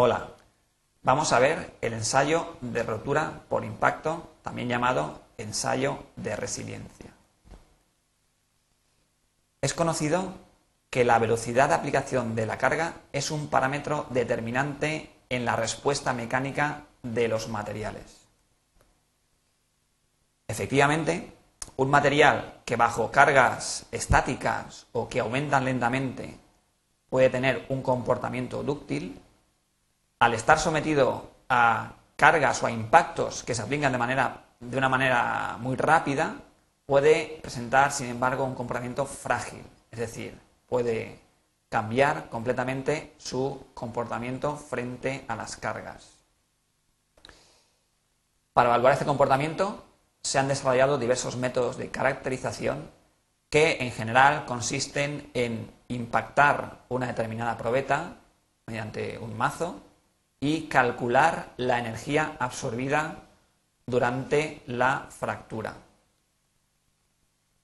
Hola, vamos a ver el ensayo de rotura por impacto, también llamado ensayo de resiliencia. Es conocido que la velocidad de aplicación de la carga es un parámetro determinante en la respuesta mecánica de los materiales. Efectivamente, un material que bajo cargas estáticas o que aumentan lentamente puede tener un comportamiento dúctil al estar sometido a cargas o a impactos que se aplican de, manera, de una manera muy rápida, puede presentar, sin embargo, un comportamiento frágil, es decir, puede cambiar completamente su comportamiento frente a las cargas. Para evaluar este comportamiento se han desarrollado diversos métodos de caracterización que en general consisten en impactar una determinada probeta mediante un mazo y calcular la energía absorbida durante la fractura.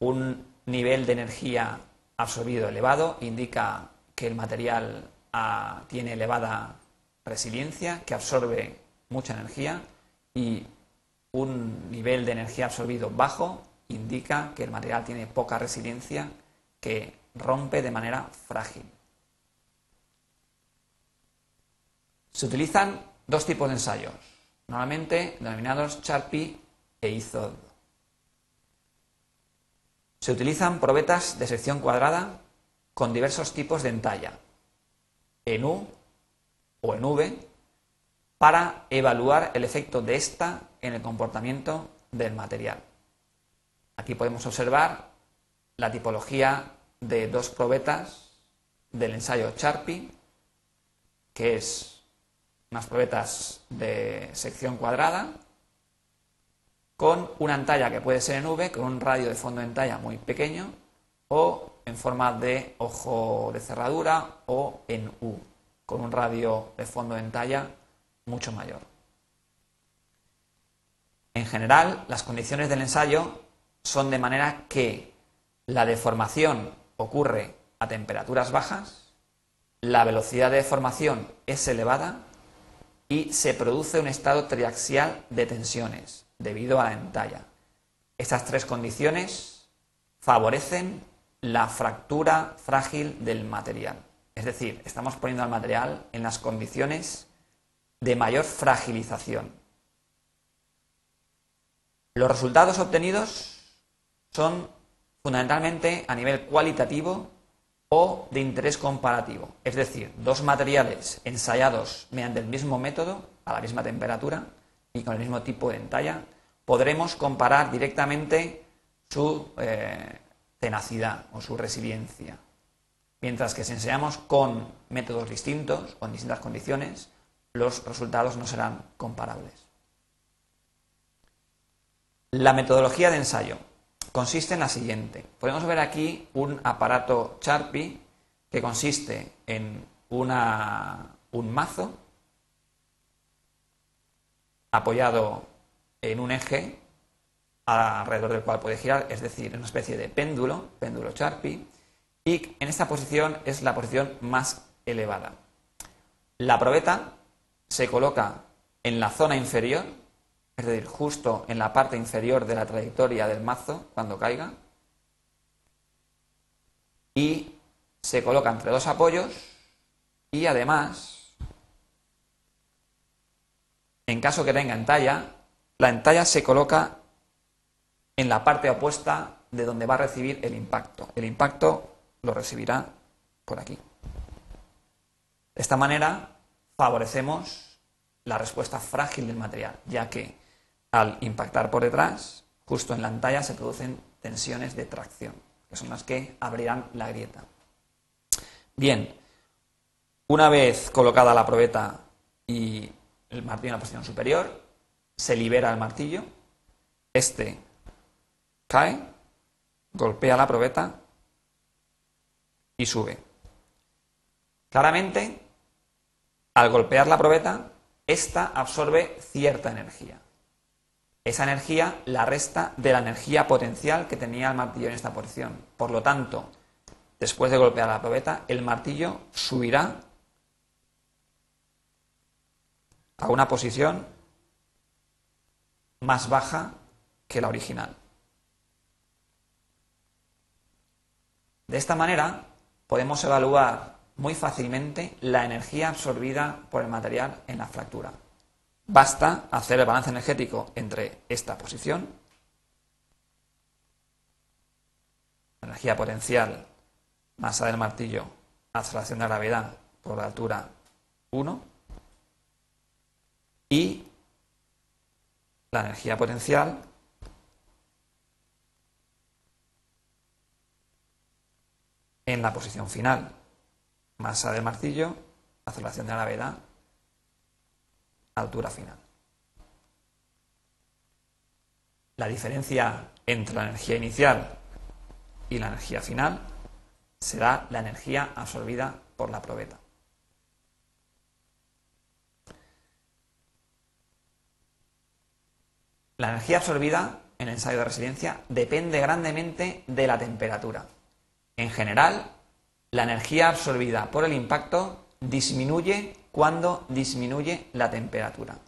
Un nivel de energía absorbido elevado indica que el material ah, tiene elevada resiliencia, que absorbe mucha energía y un nivel de energía absorbido bajo indica que el material tiene poca resiliencia, que rompe de manera frágil. Se utilizan dos tipos de ensayos, normalmente denominados Charpy e IZOD. Se utilizan probetas de sección cuadrada con diversos tipos de entalla, en U o en V, para evaluar el efecto de esta en el comportamiento del material. Aquí podemos observar la tipología de dos probetas del ensayo Charpy, que es unas probetas de sección cuadrada con una entalla que puede ser en V, con un radio de fondo de entalla muy pequeño, o en forma de ojo de cerradura, o en U, con un radio de fondo de entalla mucho mayor. En general, las condiciones del ensayo son de manera que la deformación ocurre a temperaturas bajas, la velocidad de deformación es elevada y se produce un estado triaxial de tensiones debido a la entalla. Estas tres condiciones favorecen la fractura frágil del material. Es decir, estamos poniendo al material en las condiciones de mayor fragilización. Los resultados obtenidos son fundamentalmente a nivel cualitativo o de interés comparativo. Es decir, dos materiales ensayados mediante el mismo método, a la misma temperatura y con el mismo tipo de entalla, podremos comparar directamente su eh, tenacidad o su resiliencia. Mientras que si ensayamos con métodos distintos en distintas condiciones, los resultados no serán comparables. La metodología de ensayo consiste en la siguiente. Podemos ver aquí un aparato Sharpie que consiste en un mazo apoyado en un eje alrededor del cual puede girar, es decir, una especie de péndulo, péndulo Sharpie, y en esta posición es la posición más elevada. La probeta se coloca en la zona inferior es decir, justo en la parte inferior de la trayectoria del mazo cuando caiga, y se coloca entre dos apoyos y además, en caso que tenga entalla, la entalla se coloca en la parte opuesta de donde va a recibir el impacto. El impacto lo recibirá por aquí. De esta manera favorecemos la respuesta frágil del material, ya que al impactar por detrás, justo en la entalla se producen tensiones de tracción, que son las que abrirán la grieta. Bien, una vez colocada la probeta y el martillo en la posición superior, se libera el martillo, este cae, golpea la probeta y sube. Claramente, al golpear la probeta, esta absorbe cierta energía esa energía la resta de la energía potencial que tenía el martillo en esta posición. Por lo tanto, después de golpear la probeta, el martillo subirá a una posición más baja que la original. De esta manera podemos evaluar muy fácilmente la energía absorbida por el material en la fractura. Basta hacer el balance energético entre esta posición, energía potencial, masa del martillo, aceleración de gravedad por la altura 1, y la energía potencial en la posición final. Masa del martillo, aceleración de gravedad, altura final. La diferencia entre la energía inicial y la energía final será la energía absorbida por la probeta. La energía absorbida en el ensayo de resiliencia depende grandemente de la temperatura. En general, la energía absorbida por el impacto disminuye cuando disminuye la temperatura.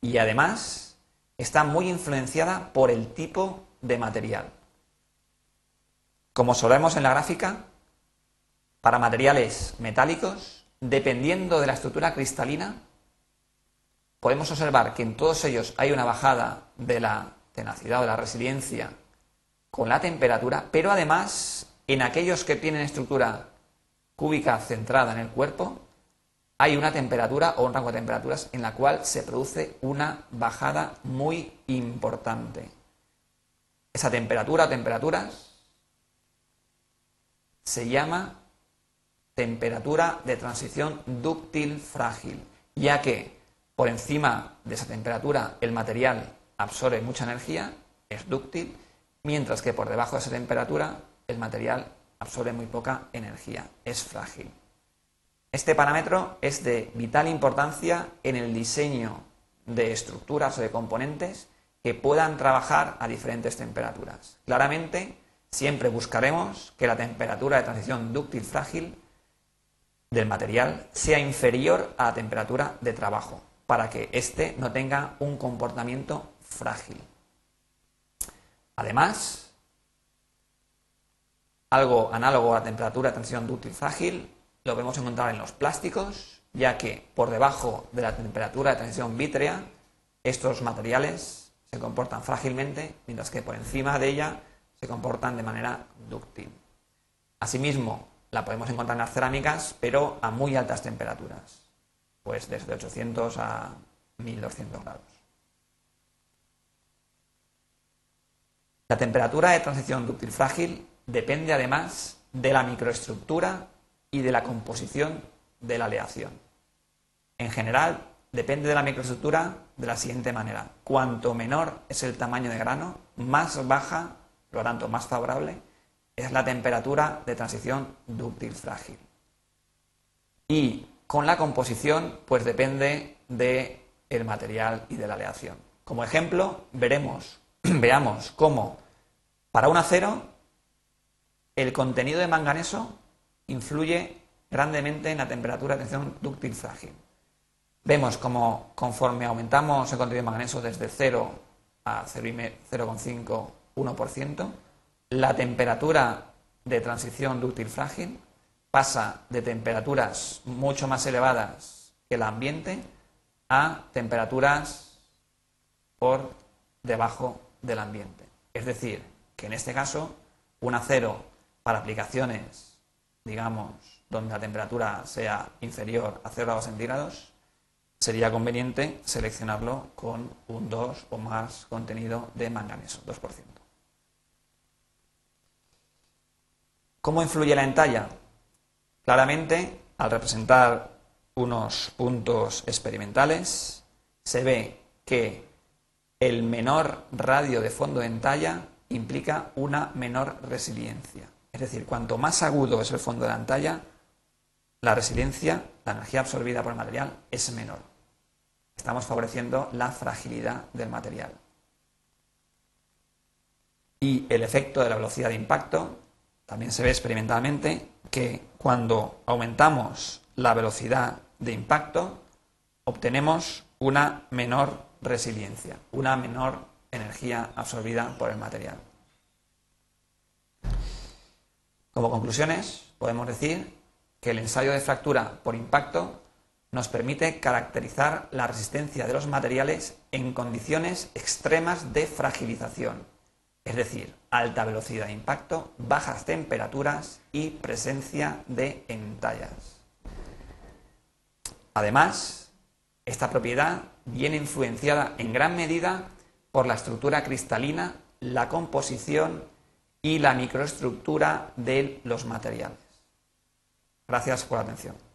Y además está muy influenciada por el tipo de material. Como solemos en la gráfica, para materiales metálicos, dependiendo de la estructura cristalina, podemos observar que en todos ellos hay una bajada de la tenacidad o de la resiliencia con la temperatura, pero además en aquellos que tienen estructura cúbica centrada en el cuerpo, hay una temperatura o un rango de temperaturas en la cual se produce una bajada muy importante. Esa temperatura o temperaturas se llama temperatura de transición dúctil frágil, ya que por encima de esa temperatura el material absorbe mucha energía, es dúctil, mientras que por debajo de esa temperatura el material absorbe muy poca energía, es frágil. Este parámetro es de vital importancia en el diseño de estructuras o de componentes que puedan trabajar a diferentes temperaturas. Claramente, siempre buscaremos que la temperatura de transición dúctil frágil del material sea inferior a la temperatura de trabajo, para que éste no tenga un comportamiento frágil. Además, algo análogo a la temperatura de transición dúctil frágil lo podemos encontrar en los plásticos, ya que por debajo de la temperatura de transición vítrea, estos materiales se comportan frágilmente, mientras que por encima de ella se comportan de manera dúctil. Asimismo, la podemos encontrar en las cerámicas, pero a muy altas temperaturas pues desde 800 a 1200 grados. La temperatura de transición dúctil frágil depende además de la microestructura y de la composición de la aleación. En general, depende de la microestructura de la siguiente manera. Cuanto menor es el tamaño de grano, más baja, por lo tanto más favorable, es la temperatura de transición dúctil frágil. Y con la composición, pues depende del el material y de la aleación. Como ejemplo, veremos, veamos cómo para un acero el contenido de manganeso influye grandemente en la temperatura de tensión dúctil frágil. Vemos como conforme aumentamos el contenido de manganeso desde 0 a 0,5, 1%, la temperatura de transición dúctil frágil pasa de temperaturas mucho más elevadas que el ambiente a temperaturas por debajo del ambiente. Es decir, que en este caso un acero para aplicaciones, digamos, donde la temperatura sea inferior a 0 grados centígrados, sería conveniente seleccionarlo con un 2 o más contenido de manganeso, 2%. ¿Cómo influye la entalla? Claramente, al representar unos puntos experimentales, se ve que el menor radio de fondo de entalla implica una menor resiliencia. Es decir, cuanto más agudo es el fondo de la entalla, la resiliencia, la energía absorbida por el material, es menor. Estamos favoreciendo la fragilidad del material. Y el efecto de la velocidad de impacto también se ve experimentalmente que cuando aumentamos la velocidad de impacto, obtenemos una menor resiliencia, una menor energía absorbida por el material. Como conclusiones, podemos decir que el ensayo de fractura por impacto nos permite caracterizar la resistencia de los materiales en condiciones extremas de fragilización, es decir, alta velocidad de impacto, bajas temperaturas y presencia de entallas. Además, esta propiedad viene influenciada en gran medida por la estructura cristalina, la composición y la microestructura de los materiales. Gracias por la atención.